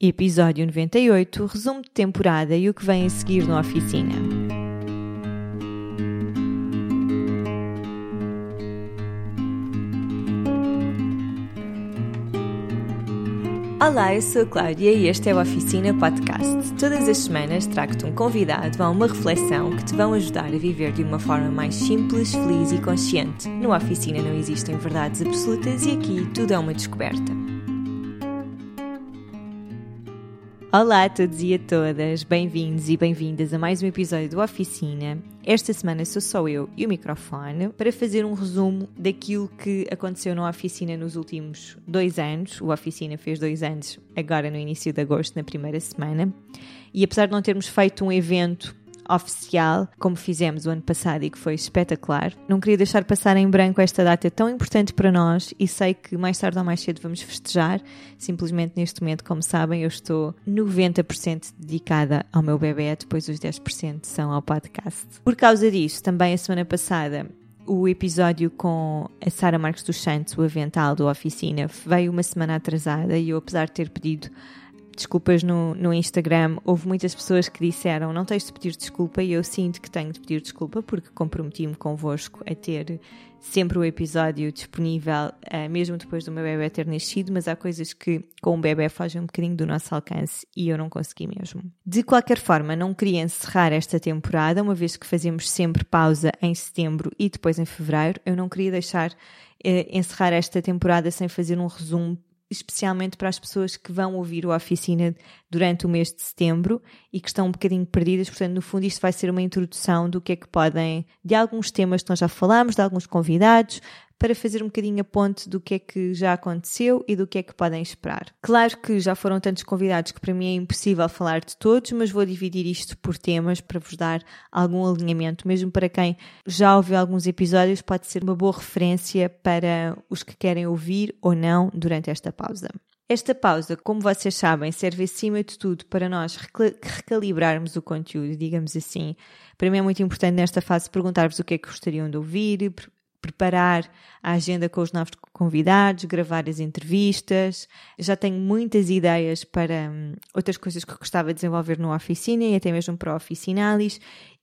Episódio 98, resumo de temporada e o que vem a seguir na oficina. Olá, eu sou a Cláudia e este é o Oficina Podcast. Todas as semanas trago-te um convidado a uma reflexão que te vão ajudar a viver de uma forma mais simples, feliz e consciente. No Oficina não existem verdades absolutas e aqui tudo é uma descoberta. Olá a todos e a todas, bem-vindos e bem-vindas a mais um episódio do Oficina. Esta semana sou só eu e o microfone para fazer um resumo daquilo que aconteceu na Oficina nos últimos dois anos. O Oficina fez dois anos agora no início de agosto, na primeira semana. E apesar de não termos feito um evento oficial, como fizemos o ano passado e que foi espetacular. Não queria deixar passar em branco esta data tão importante para nós e sei que mais tarde ou mais cedo vamos festejar. Simplesmente neste momento, como sabem, eu estou 90% dedicada ao meu bebê, depois os 10% são ao podcast. Por causa disso, também a semana passada o episódio com a Sara Marques dos Santos, o avental do Oficina, veio uma semana atrasada e eu, apesar de ter pedido desculpas no, no Instagram, houve muitas pessoas que disseram não tens de pedir desculpa. E eu sinto que tenho de pedir desculpa porque comprometi-me convosco a ter sempre o episódio disponível, uh, mesmo depois do meu bebê ter nascido, mas há coisas que com o bebê fogem um bocadinho do nosso alcance e eu não consegui mesmo. De qualquer forma, não queria encerrar esta temporada, uma vez que fazemos sempre pausa em setembro e depois em fevereiro, eu não queria deixar uh, encerrar esta temporada sem fazer um resumo especialmente para as pessoas que vão ouvir o Oficina durante o mês de setembro e que estão um bocadinho perdidas. Portanto, no fundo, isto vai ser uma introdução do que é que podem, de alguns temas que nós já falámos, de alguns convidados, para fazer um bocadinho a ponte do que é que já aconteceu e do que é que podem esperar. Claro que já foram tantos convidados que para mim é impossível falar de todos, mas vou dividir isto por temas para vos dar algum alinhamento, mesmo para quem já ouviu alguns episódios, pode ser uma boa referência para os que querem ouvir ou não durante esta pausa. Esta pausa, como vocês sabem, serve acima de tudo para nós recalibrarmos o conteúdo, digamos assim. Para mim é muito importante nesta fase perguntar-vos o que é que gostariam de ouvir, preparar a agenda com os novos convidados, gravar as entrevistas. Já tenho muitas ideias para hum, outras coisas que gostava de desenvolver no Oficina e até mesmo para o Oficinalis.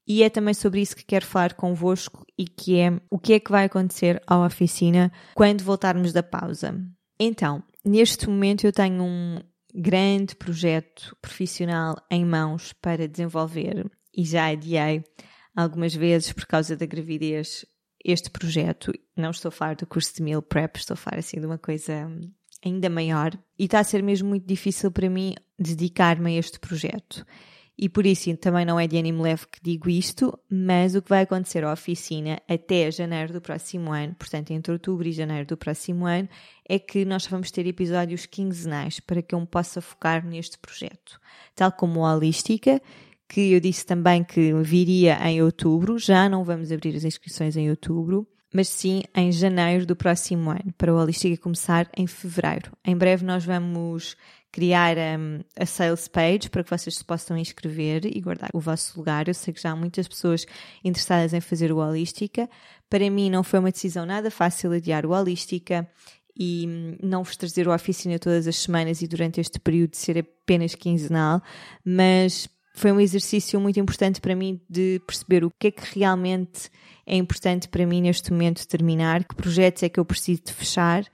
E é também sobre isso que quero falar convosco e que é o que é que vai acontecer à oficina quando voltarmos da pausa. Então, neste momento eu tenho um grande projeto profissional em mãos para desenvolver e já adiei algumas vezes por causa da gravidez este projeto. Não estou a falar do curso de Meal Prep, estou a falar assim de uma coisa ainda maior. E está a ser mesmo muito difícil para mim dedicar-me a este projeto. E por isso também não é de ânimo leve que digo isto, mas o que vai acontecer à oficina até janeiro do próximo ano, portanto entre outubro e janeiro do próximo ano, é que nós vamos ter episódios quinzenais para que eu me possa focar neste projeto. Tal como a Holística, que eu disse também que viria em outubro, já não vamos abrir as inscrições em outubro, mas sim em janeiro do próximo ano, para o Holística começar em fevereiro. Em breve nós vamos criar um, a sales page para que vocês se possam inscrever e guardar o vosso lugar. Eu sei que já há muitas pessoas interessadas em fazer o Holística. Para mim não foi uma decisão nada fácil adiar o Holística e hum, não vos trazer o oficina todas as semanas e durante este período ser apenas quinzenal, mas foi um exercício muito importante para mim de perceber o que é que realmente é importante para mim neste momento terminar, que projetos é que eu preciso de fechar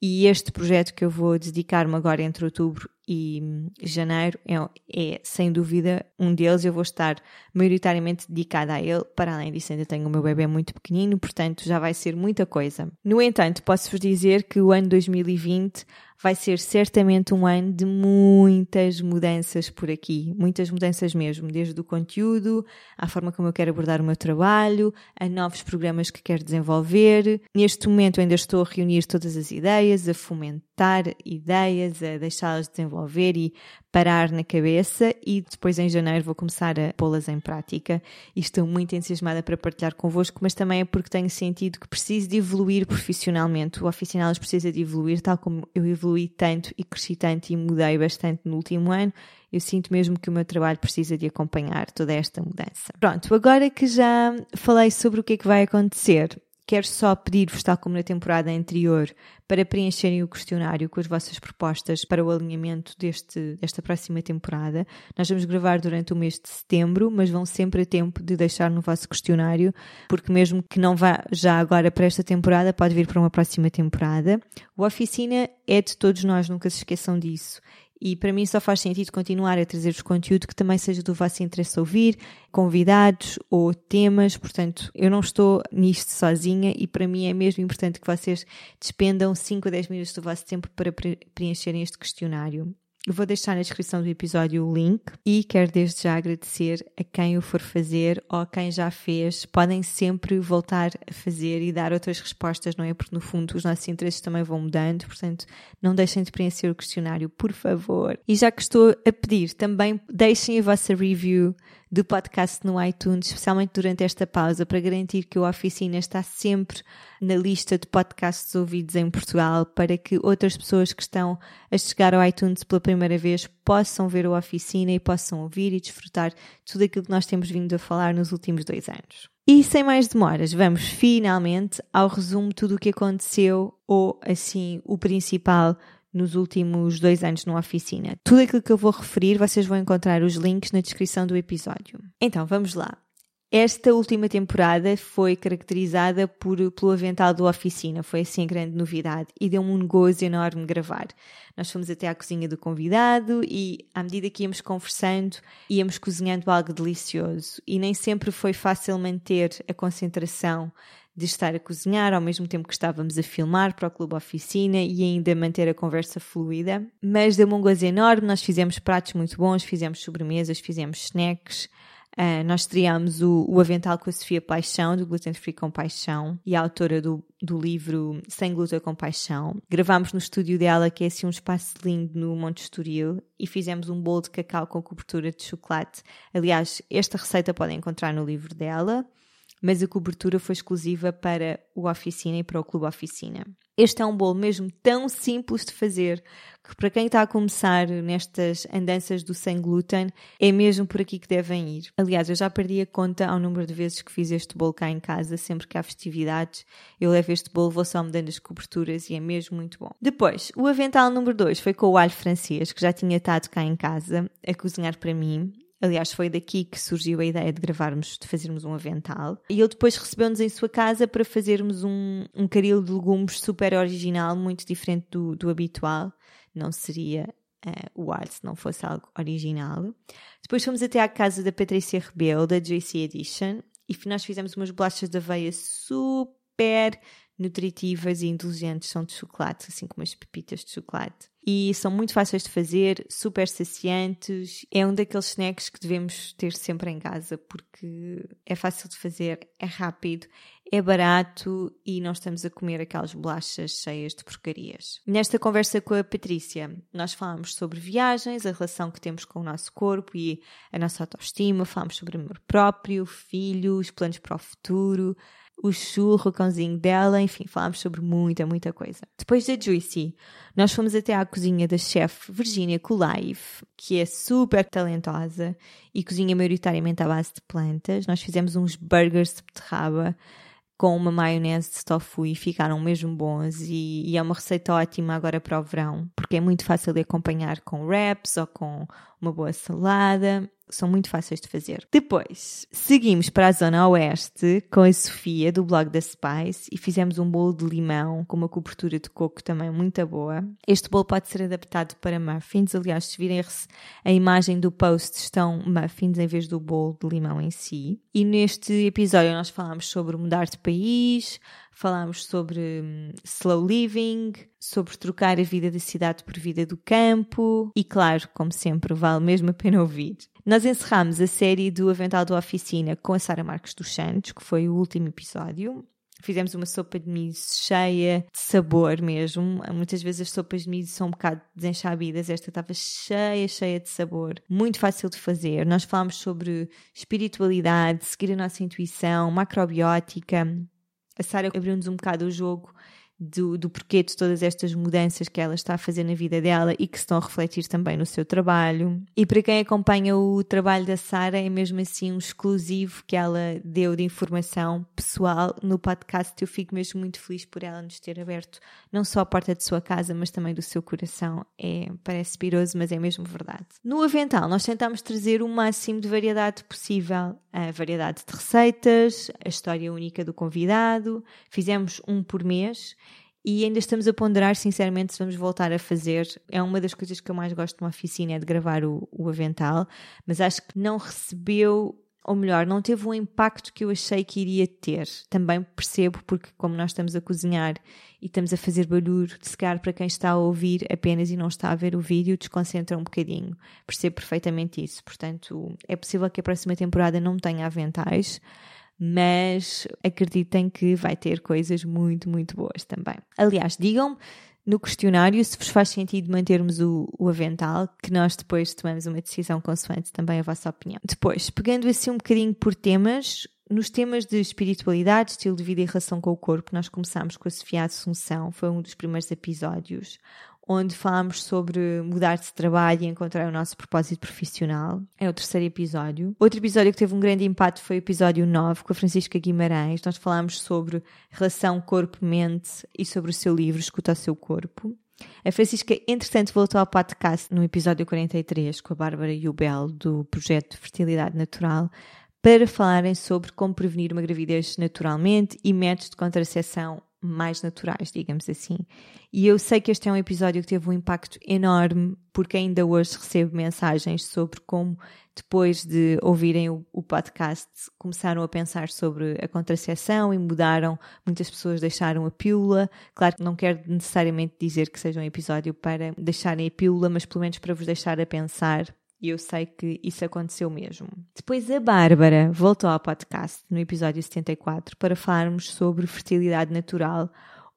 e este projeto que eu vou dedicar-me agora entre outubro e janeiro é, é, sem dúvida um deles. Eu vou estar maioritariamente dedicada a ele. Para além disso, ainda tenho o meu bebê muito pequenino, portanto já vai ser muita coisa. No entanto, posso-vos dizer que o ano 2020 vai ser certamente um ano de muitas mudanças por aqui, muitas mudanças mesmo, desde o conteúdo, à forma como eu quero abordar o meu trabalho, a novos programas que quero desenvolver. Neste momento ainda estou a reunir todas as ideias, a fomentar ideias, a deixá-las desenvolver e parar na cabeça e depois em janeiro vou começar a pô-las em prática e estou muito entusiasmada para partilhar convosco, mas também é porque tenho sentido que preciso de evoluir profissionalmente. O Oficinalis precisa de evoluir, tal como eu evolui tanto e cresci tanto e mudei bastante no último ano. Eu sinto mesmo que o meu trabalho precisa de acompanhar toda esta mudança. Pronto, agora que já falei sobre o que é que vai acontecer, quero só pedir-vos, tal como na temporada anterior, para preencherem o questionário com as vossas propostas para o alinhamento deste, desta próxima temporada. Nós vamos gravar durante o mês de setembro, mas vão sempre a tempo de deixar no vosso questionário, porque mesmo que não vá já agora para esta temporada, pode vir para uma próxima temporada. O Oficina é de todos nós, nunca se esqueçam disso. E para mim só faz sentido continuar a trazer-vos conteúdo que também seja do vosso interesse ouvir, convidados ou temas. Portanto, eu não estou nisto sozinha e para mim é mesmo importante que vocês despendam 5 a 10 minutos do vosso tempo para preencherem este questionário. Vou deixar na descrição do episódio o link e quero desde já agradecer a quem o for fazer ou a quem já fez. Podem sempre voltar a fazer e dar outras respostas, não é? Porque no fundo os nossos interesses também vão mudando, portanto não deixem de preencher o questionário, por favor. E já que estou a pedir, também deixem a vossa review do podcast no iTunes, especialmente durante esta pausa, para garantir que o Oficina está sempre na lista de podcasts ouvidos em Portugal, para que outras pessoas que estão a chegar ao iTunes pela primeira vez possam ver o Oficina e possam ouvir e desfrutar tudo aquilo que nós temos vindo a falar nos últimos dois anos. E sem mais demoras, vamos finalmente ao resumo de tudo o que aconteceu, ou assim, o principal nos últimos dois anos numa oficina. Tudo aquilo que eu vou referir, vocês vão encontrar os links na descrição do episódio. Então, vamos lá. Esta última temporada foi caracterizada por, pelo avental do Oficina, foi assim a grande novidade e deu-me um gozo enorme gravar. Nós fomos até à cozinha do convidado e, à medida que íamos conversando, íamos cozinhando algo delicioso e nem sempre foi fácil manter a concentração de estar a cozinhar ao mesmo tempo que estávamos a filmar para o Clube Oficina e ainda manter a conversa fluida. Mas deu-me um gozo enorme, nós fizemos pratos muito bons, fizemos sobremesas, fizemos snacks. Uh, nós estreámos o, o Avental com a Sofia Paixão, do Gluten Free com Paixão, e a autora do, do livro Sem Glúten com Paixão. Gravámos no estúdio dela, que é assim um espaço lindo no Monte Estoril, e fizemos um bolo de cacau com cobertura de chocolate. Aliás, esta receita podem encontrar no livro dela mas a cobertura foi exclusiva para o Oficina e para o Clube Oficina. Este é um bolo mesmo tão simples de fazer que para quem está a começar nestas andanças do sem glúten é mesmo por aqui que devem ir. Aliás, eu já perdi a conta ao número de vezes que fiz este bolo cá em casa, sempre que há festividades, eu levo este bolo, vou só mudando as coberturas e é mesmo muito bom. Depois, o avental número 2 foi com o alho francês, que já tinha estado cá em casa a cozinhar para mim Aliás, foi daqui que surgiu a ideia de gravarmos, de fazermos um avental. E ele depois recebeu-nos em sua casa para fazermos um, um caril de legumes super original, muito diferente do, do habitual. Não seria uh, o ar se não fosse algo original. Depois fomos até à casa da Patrícia Rebelo, da Juicy Edition, e nós fizemos umas bolachas de aveia super nutritivas e indulgentes, são de chocolate, assim como as pepitas de chocolate e são muito fáceis de fazer, super saciantes. É um daqueles snacks que devemos ter sempre em casa porque é fácil de fazer, é rápido, é barato e não estamos a comer aquelas bolachas cheias de porcarias. Nesta conversa com a Patrícia, nós falamos sobre viagens, a relação que temos com o nosso corpo e a nossa autoestima, falamos sobre amor próprio, filhos, planos para o futuro o churro, o cãozinho dela, enfim, falámos sobre muita, muita coisa. Depois da Juicy, nós fomos até à cozinha da chefe Virginia Kulaiv, que é super talentosa e cozinha maioritariamente à base de plantas. Nós fizemos uns burgers de beterraba com uma maionese de tofu e ficaram mesmo bons e, e, é uma receita ótima agora para o verão, porque é muito fácil de acompanhar com wraps ou com uma boa salada são muito fáceis de fazer. Depois, seguimos para a zona oeste com a Sofia do blog da Spice e fizemos um bolo de limão com uma cobertura de coco também muito boa. Este bolo pode ser adaptado para muffins, aliás, se virem a imagem do post estão muffins em vez do bolo de limão em si. E neste episódio nós falamos sobre mudar de país, falámos sobre hum, slow living, sobre trocar a vida da cidade por vida do campo e, claro, como sempre, vale mesmo a pena ouvir. Nós encerramos a série do Avental da Oficina com a Sara Marques dos Santos, que foi o último episódio. Fizemos uma sopa de milho cheia de sabor mesmo. Muitas vezes as sopas de milho são um bocado desenchabidas. Esta estava cheia, cheia de sabor. Muito fácil de fazer. Nós falámos sobre espiritualidade, seguir a nossa intuição, macrobiótica, a Sara abriu-nos um bocado o jogo do, do porquê de todas estas mudanças que ela está a fazer na vida dela e que se estão a refletir também no seu trabalho. E para quem acompanha o trabalho da Sara, é mesmo assim um exclusivo que ela deu de informação pessoal no podcast. Eu fico mesmo muito feliz por ela nos ter aberto não só a porta de sua casa, mas também do seu coração. É, parece piroso, mas é mesmo verdade. No avental, nós tentamos trazer o máximo de variedade possível. A variedade de receitas, a história única do convidado. Fizemos um por mês e ainda estamos a ponderar, sinceramente, se vamos voltar a fazer. É uma das coisas que eu mais gosto de uma oficina, é de gravar o, o avental, mas acho que não recebeu, ou melhor, não teve o impacto que eu achei que iria ter. Também percebo, porque como nós estamos a cozinhar e estamos a fazer barulho, se calhar para quem está a ouvir apenas e não está a ver o vídeo, desconcentra um bocadinho. Percebo perfeitamente isso. Portanto, é possível que a próxima temporada não tenha aventais mas acreditem que vai ter coisas muito, muito boas também. Aliás, digam-me no questionário se vos faz sentido mantermos o, o, avental, que nós depois tomamos uma decisão consoante também a vossa opinião. Depois, pegando assim um bocadinho por temas, nos temas de espiritualidade, estilo de vida e relação com o corpo, nós começámos com a Sofia Assunção, foi um dos primeiros episódios, onde falámos sobre mudar de trabalho e encontrar o nosso propósito profissional. É o terceiro episódio. Outro episódio que teve um grande impacto foi o episódio 9, com a Francisca Guimarães. Nós falámos sobre relação corpo-mente e sobre o seu livro Escuta o Seu Corpo. A Francisca, entretanto, voltou ao podcast no episódio 43 com a Bárbara e o Bel do projeto Fertilidade Natural para falarem sobre como prevenir uma gravidez naturalmente e métodos de contracepção mais naturais, digamos assim. E eu sei que este é um episódio que teve um impacto enorme, porque ainda hoje recebo mensagens sobre como, depois de ouvirem o, o podcast, começaram a pensar sobre a contracepção e mudaram. Muitas pessoas deixaram a pílula. Claro que não quero necessariamente dizer que seja um episódio para deixarem a pílula, mas pelo menos para vos deixar a pensar e eu sei que isso aconteceu mesmo. Depois a Bárbara voltou ao podcast no episódio 74 para falarmos sobre fertilidade natural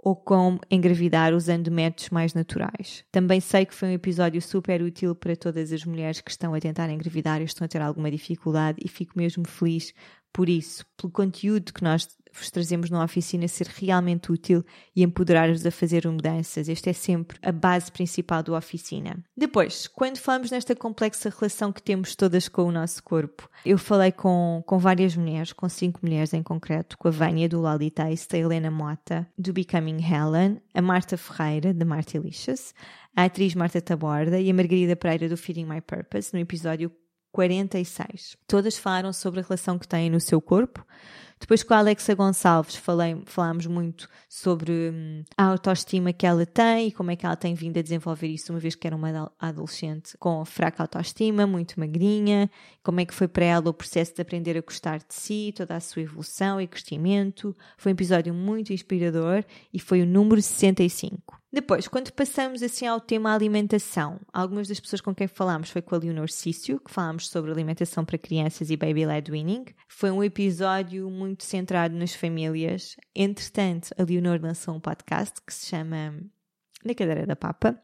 ou como engravidar usando métodos mais naturais. Também sei que foi um episódio super útil para todas as mulheres que estão a tentar engravidar e estão a ter alguma dificuldade e fico mesmo feliz por isso, pelo conteúdo que nós vos trazemos na oficina ser realmente útil e empoderar-vos a fazer mudanças. Esta é sempre a base principal da oficina. Depois, quando falamos nesta complexa relação que temos todas com o nosso corpo, eu falei com, com várias mulheres, com cinco mulheres em concreto, com a Vânia do Lali Taste, a Helena Mota, do Becoming Helen, a Marta Ferreira, da Martilicious, a atriz Marta Taborda e a Margarida Pereira do Feeding My Purpose, no episódio 46. Todas falaram sobre a relação que têm no seu corpo. Depois com a Alexa Gonçalves falei, falámos muito sobre hum, a autoestima que ela tem e como é que ela tem vindo a desenvolver isso, uma vez que era uma adolescente com fraca autoestima, muito magrinha, como é que foi para ela o processo de aprender a gostar de si, toda a sua evolução e crescimento. Foi um episódio muito inspirador e foi o número 65. Depois, quando passamos assim ao tema alimentação, algumas das pessoas com quem falámos foi com a Leonor Cício, que falámos sobre alimentação para crianças e baby-led weaning. Foi um episódio muito centrado nas famílias. Entretanto, a Leonor lançou um podcast que se chama Na Cadeira da Papa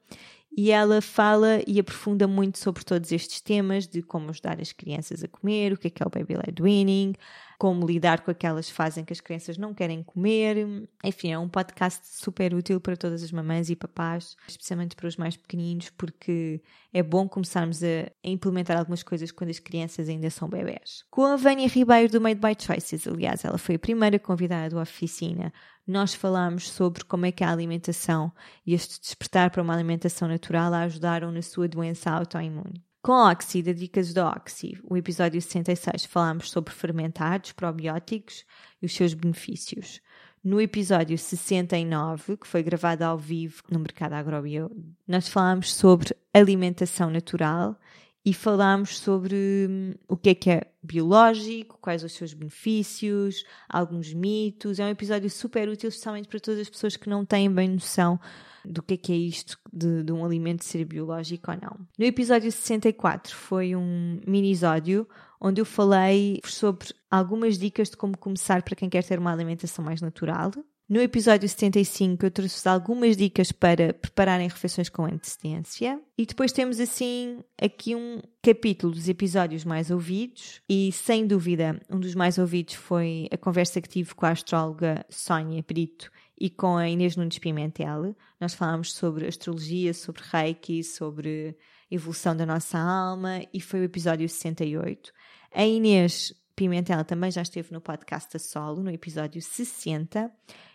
e ela fala e aprofunda muito sobre todos estes temas de como ajudar as crianças a comer, o que é que é o baby-led weaning, como lidar com aquelas fases em que as crianças não querem comer. Enfim, é um podcast super útil para todas as mamães e papás, especialmente para os mais pequeninos, porque é bom começarmos a, implementar algumas coisas quando as crianças ainda são bebés. Com a Vânia Ribeiro do Made by Choices, aliás, ela foi a primeira convidada da oficina nós falámos sobre como é que a alimentação e este despertar para uma alimentação natural a ajudaram na sua doença autoimune. Com a Oxy, da Dicas da Oxy, o episódio 66, falámos sobre fermentados, probióticos e os seus benefícios. No episódio 69, que foi gravado ao vivo no Mercado Agrobio, nós falámos sobre alimentação natural e falámos sobre hum, o que é que é biológico, quais os seus benefícios, alguns mitos. É um episódio super útil, especialmente para todas as pessoas que não têm bem noção do que é que é isto de, de um alimento ser biológico ou não. No episódio 64 foi um minisódio onde eu falei sobre algumas dicas de como começar para quem quer ter uma alimentação mais natural. No episódio 75 eu trouxe algumas dicas para prepararem refeições com antecedência. E depois temos assim aqui um capítulo dos episódios mais ouvidos e sem dúvida um dos mais ouvidos foi a conversa que tive com a astróloga Sónia Brito e com a Inês Nunes Pimentel. Nós falámos sobre astrologia, sobre reiki, sobre evolução da nossa alma e foi o episódio 68. A Inês Pimentel também já esteve no podcast a solo, no episódio 60,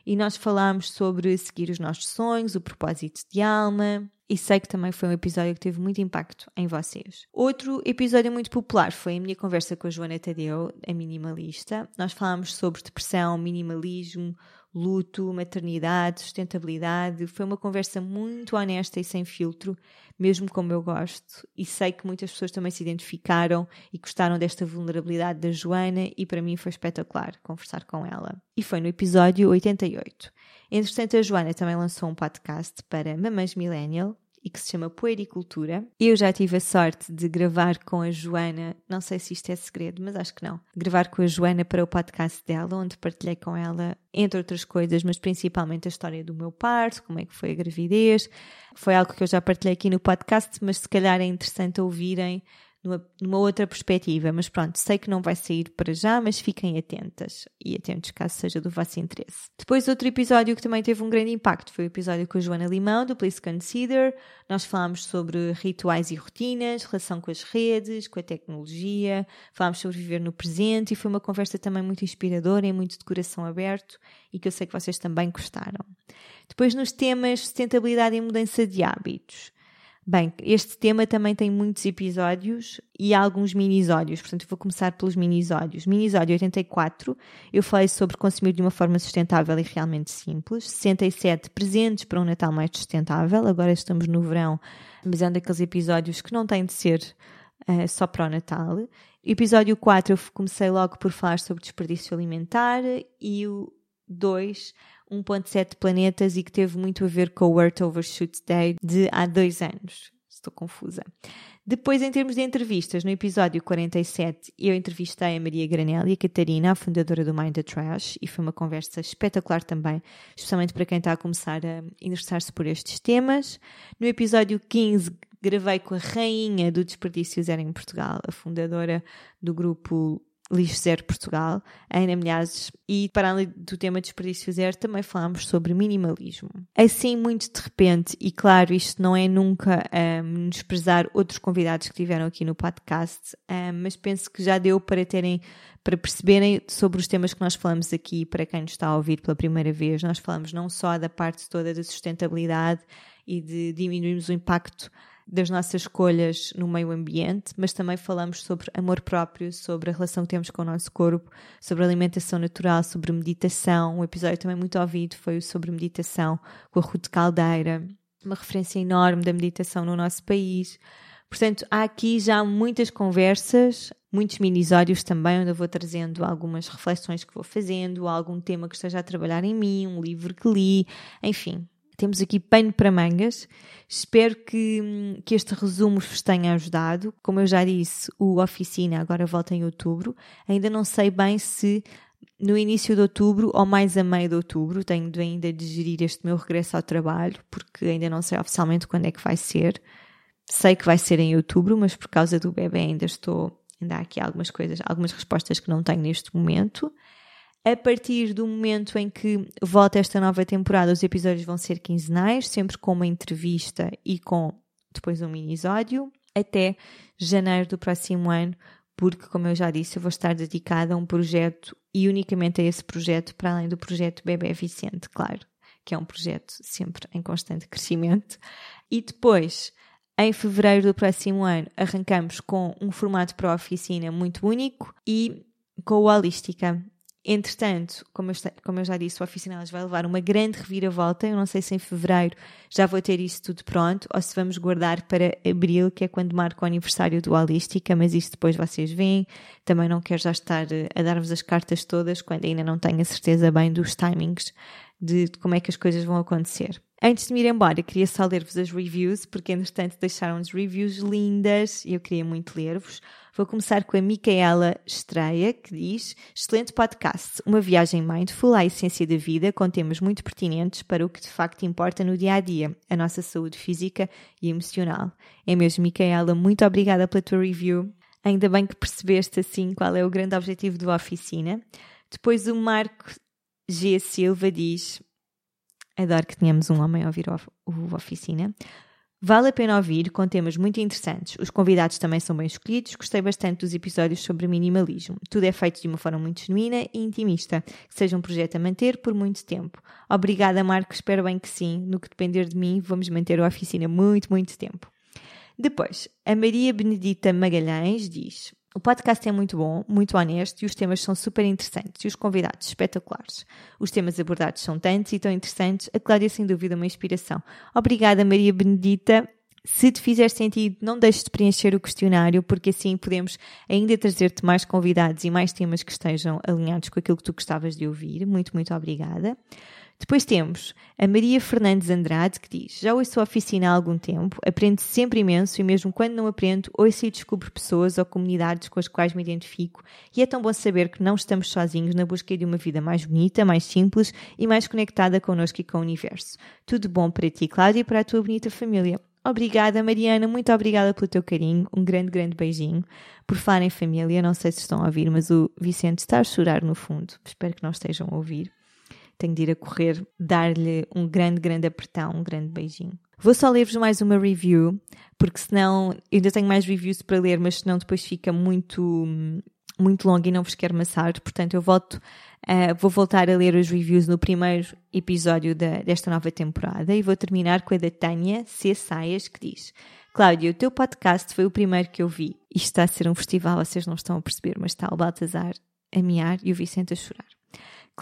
e nós falámos sobre seguir os nossos sonhos, o propósito de alma, e sei que também foi um episódio que teve muito impacto em vocês. Outro episódio muito popular foi a minha conversa com a Joana Tadeu, a minimalista. Nós falámos sobre depressão, minimalismo, luto, maternidade, sustentabilidade. Foi uma conversa muito honesta e sem filtro, mesmo como eu gosto. E sei que muitas pessoas também se identificaram e gostaram desta vulnerabilidade da Joana, e para mim foi espetacular conversar com ela. E foi no episódio 88. Entretanto, a Joana também lançou um podcast para Mamães Millennial, e que se chama Poericultura. Eu já tive a sorte de gravar com a Joana, não sei se isto é segredo, mas acho que não. Gravar com a Joana para o podcast dela, onde partilhei com ela, entre outras coisas, mas principalmente a história do meu parto, como é que foi a gravidez. Foi algo que eu já partilhei aqui no podcast, mas se calhar é interessante ouvirem numa, numa, outra perspectiva. Mas pronto, sei que não vai sair para já, mas fiquem atentas e atentos caso seja do vosso interesse. Depois, outro episódio que também teve um grande impacto foi o episódio com a Joana Limão, do Please Consider. Nós falámos sobre rituais e rotinas, relação com as redes, com a tecnologia, falámos sobre viver no presente e foi uma conversa também muito inspiradora e muito de coração aberto e que eu sei que vocês também gostaram. Depois, nos temas sustentabilidade e mudança de hábitos. Bem, este tema também tem muitos episódios e alguns minisódios, portanto eu vou começar pelos minisódios. Minisódio 84, eu falei sobre consumir de uma forma sustentável e realmente simples. 67, presentes para um Natal mais sustentável. Agora estamos no verão, mas é um daqueles episódios que não tem de ser uh, só para o Natal. Episódio 4, eu comecei logo por falar sobre desperdício alimentar e o 2 1.7 planetas e que teve muito a ver com o Earth Overshoot Day de há dois anos. Estou confusa. Depois, em termos de entrevistas, no episódio 47, eu entrevistei a Maria Granelli e a Catarina, a fundadora do Mind the Trash, e foi uma conversa espetacular também, especialmente para quem está a começar a interessar-se por estes temas. No episódio 15, gravei com a rainha do desperdício zero em Portugal, a fundadora do grupo Lixo Zero Portugal, Ana Milhazes, e para além do tema desperdício zero, também falámos sobre minimalismo. Assim, muito de repente, e claro, isto não é nunca um, desprezar outros convidados que tiveram aqui no podcast, um, mas penso que já deu para terem, para perceberem sobre os temas que nós falamos aqui, para quem nos está a ouvir pela primeira vez, nós falamos não só da parte toda da sustentabilidade e de diminuirmos o impacto das nossas escolhas no meio ambiente, mas também falamos sobre amor próprio, sobre a relação que temos com o nosso corpo, sobre alimentação natural, sobre meditação. Um episódio também muito ouvido foi o sobre meditação com a Ruth Caldeira, uma referência enorme da meditação no nosso país. Portanto, há aqui já muitas conversas, muitos minisódios também, onde eu vou trazendo algumas reflexões que vou fazendo, algum tema que esteja a trabalhar em mim, um livro que li, enfim, temos aqui pano para mangas. Espero que, que este resumo vos tenha ajudado. Como eu já disse, o Oficina agora volta em outubro. Ainda não sei bem se no início de outubro ou mais a meio de outubro. Tenho de ainda de gerir este meu regresso ao trabalho, porque ainda não sei oficialmente quando é que vai ser. Sei que vai ser em outubro, mas por causa do bebê ainda estou. Ainda há aqui algumas coisas, algumas respostas que não tenho neste momento. A partir do momento em que volta esta nova temporada, os episódios vão ser quinzenais, sempre com uma entrevista e com depois um minisódio, até janeiro do próximo ano, porque, como eu já disse, eu vou estar dedicada a um projeto e unicamente a esse projeto, para além do projeto Bebé Vicente, claro, que é um projeto sempre em constante crescimento. E depois, em fevereiro do próximo ano, arrancamos com um formato para a oficina muito único e com o Holística. Entretanto, como eu, como eu já disse, o Oficinalas vai levar uma grande reviravolta. Eu não sei se em fevereiro já vou ter isso tudo pronto ou se vamos guardar para abril, que é quando marca o aniversário do Holística, mas isso depois vocês veem. Também não quero já estar eh, a dar-vos as cartas todas quando ainda não tenho a certeza bem dos timings de como é que as coisas vão acontecer. Antes de me ir embora, queria só ler-vos as reviews, porque entretanto deixaram-nos reviews lindas e eu queria muito ler-vos. Vou começar com a Micaela Estreia, que diz: Excelente podcast, uma viagem mindful à essência da vida, com temas muito pertinentes para o que de facto importa no dia a dia, a nossa saúde física e emocional. É mesmo, Micaela, muito obrigada pela tua review. Ainda bem que percebeste assim qual é o grande objetivo do Oficina. Depois o Marco G. Silva diz: Adoro que tenhamos um homem a ouvir o, Oficina. Vale a pena ouvir, com temas muito interessantes. Os convidados também são bem escolhidos. Gostei bastante dos episódios sobre minimalismo. Tudo é feito de uma forma muito genuína e intimista. Que seja um projeto a manter por muito tempo. Obrigada, Marco. Espero bem que sim. No que depender de mim, vamos manter a oficina muito, muito tempo. Depois, a Maria Benedita Magalhães diz: o podcast é muito bom, muito honesto e os temas são super interessantes e os convidados espetaculares. Os temas abordados são tantos e tão interessantes, a Cláudia é sem dúvida uma inspiração. Obrigada, Maria Benedita. Se te fizer sentido, não deixes de preencher o questionário, porque assim podemos ainda trazer-te mais convidados e mais temas que estejam alinhados com aquilo que tu gostavas de ouvir. Muito, muito obrigada. Depois temos a Maria Fernandes Andrade que diz: Já ouço a oficina há algum tempo, aprendo sempre imenso e mesmo quando não aprendo, ouço e descubro pessoas ou comunidades com as quais me identifico e é tão bom saber que não estamos sozinhos na busca de uma vida mais bonita, mais simples e mais conectada connosco e com o universo. Tudo bom para ti, Cláudia, e para a tua bonita família. Obrigada, Mariana, muito obrigada pelo teu carinho. Um grande, grande beijinho. Por falar em família, não sei se estão a ouvir, mas o Vicente está a chorar no fundo. Espero que não estejam a ouvir tenho de ir a correr, dar-lhe um grande, grande apertão, um grande beijinho. Vou só ler-vos mais uma review, porque senão ainda tenho mais reviews para ler, mas senão depois fica muito, muito longo e não vos quero amassar. Portanto, eu volto, uh, vou voltar a ler os reviews no primeiro episódio da, desta nova temporada e vou terminar com a da Tânia C. Saias, que diz: Cláudia, o teu podcast foi o primeiro que eu vi. Isto está a ser um festival, vocês não estão a perceber, mas está o Baltazar a miar e o Vicente a chorar.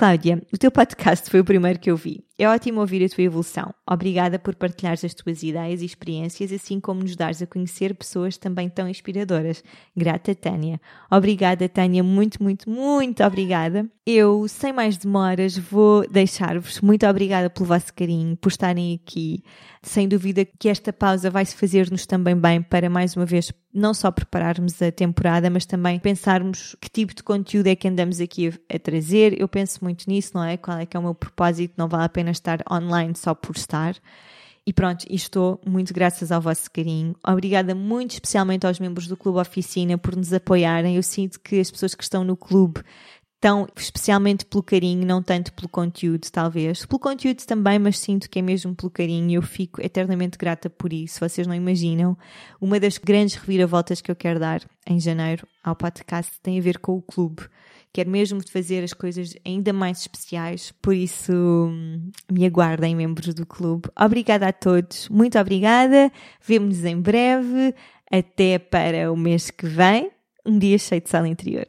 Cláudia, o teu podcast foi o primeiro que eu vi. É ótimo ouvir a tua evolução. Obrigada por partilhares as tuas ideias e experiências, assim como nos dares a conhecer pessoas também tão inspiradoras. Grata, Tânia. Obrigada, Tânia. Muito, muito, muito obrigada. Eu, sem mais demoras, vou deixar-vos. Muito obrigada pelo vosso carinho, por estarem aqui. Sem dúvida que esta pausa vai se fazer-nos também bem para mais uma vez não só prepararmos a temporada, mas também pensarmos que tipo de conteúdo é que andamos aqui a, a trazer. Eu penso muito nisso, não é? Qual é que é o meu propósito? Não vale a pena estar online só por estar. E pronto, e estou muito graças ao vosso carinho. Obrigada muito especialmente aos membros do Clube Oficina por nos apoiarem. Eu sinto que as pessoas que estão no clube estão especialmente pelo carinho, não tanto pelo conteúdo, talvez. Pelo conteúdo também, mas sinto que é mesmo pelo carinho e eu fico eternamente grata por isso. Vocês não imaginam. Uma das grandes reviravoltas que eu quero dar em janeiro ao podcast tem a ver com o clube. Quero mesmo fazer as coisas ainda mais especiais, por isso me aguardem, membros do clube. Obrigada a todos, muito obrigada. Vemo-nos em breve. Até para o mês que vem. Um dia cheio de sala interior.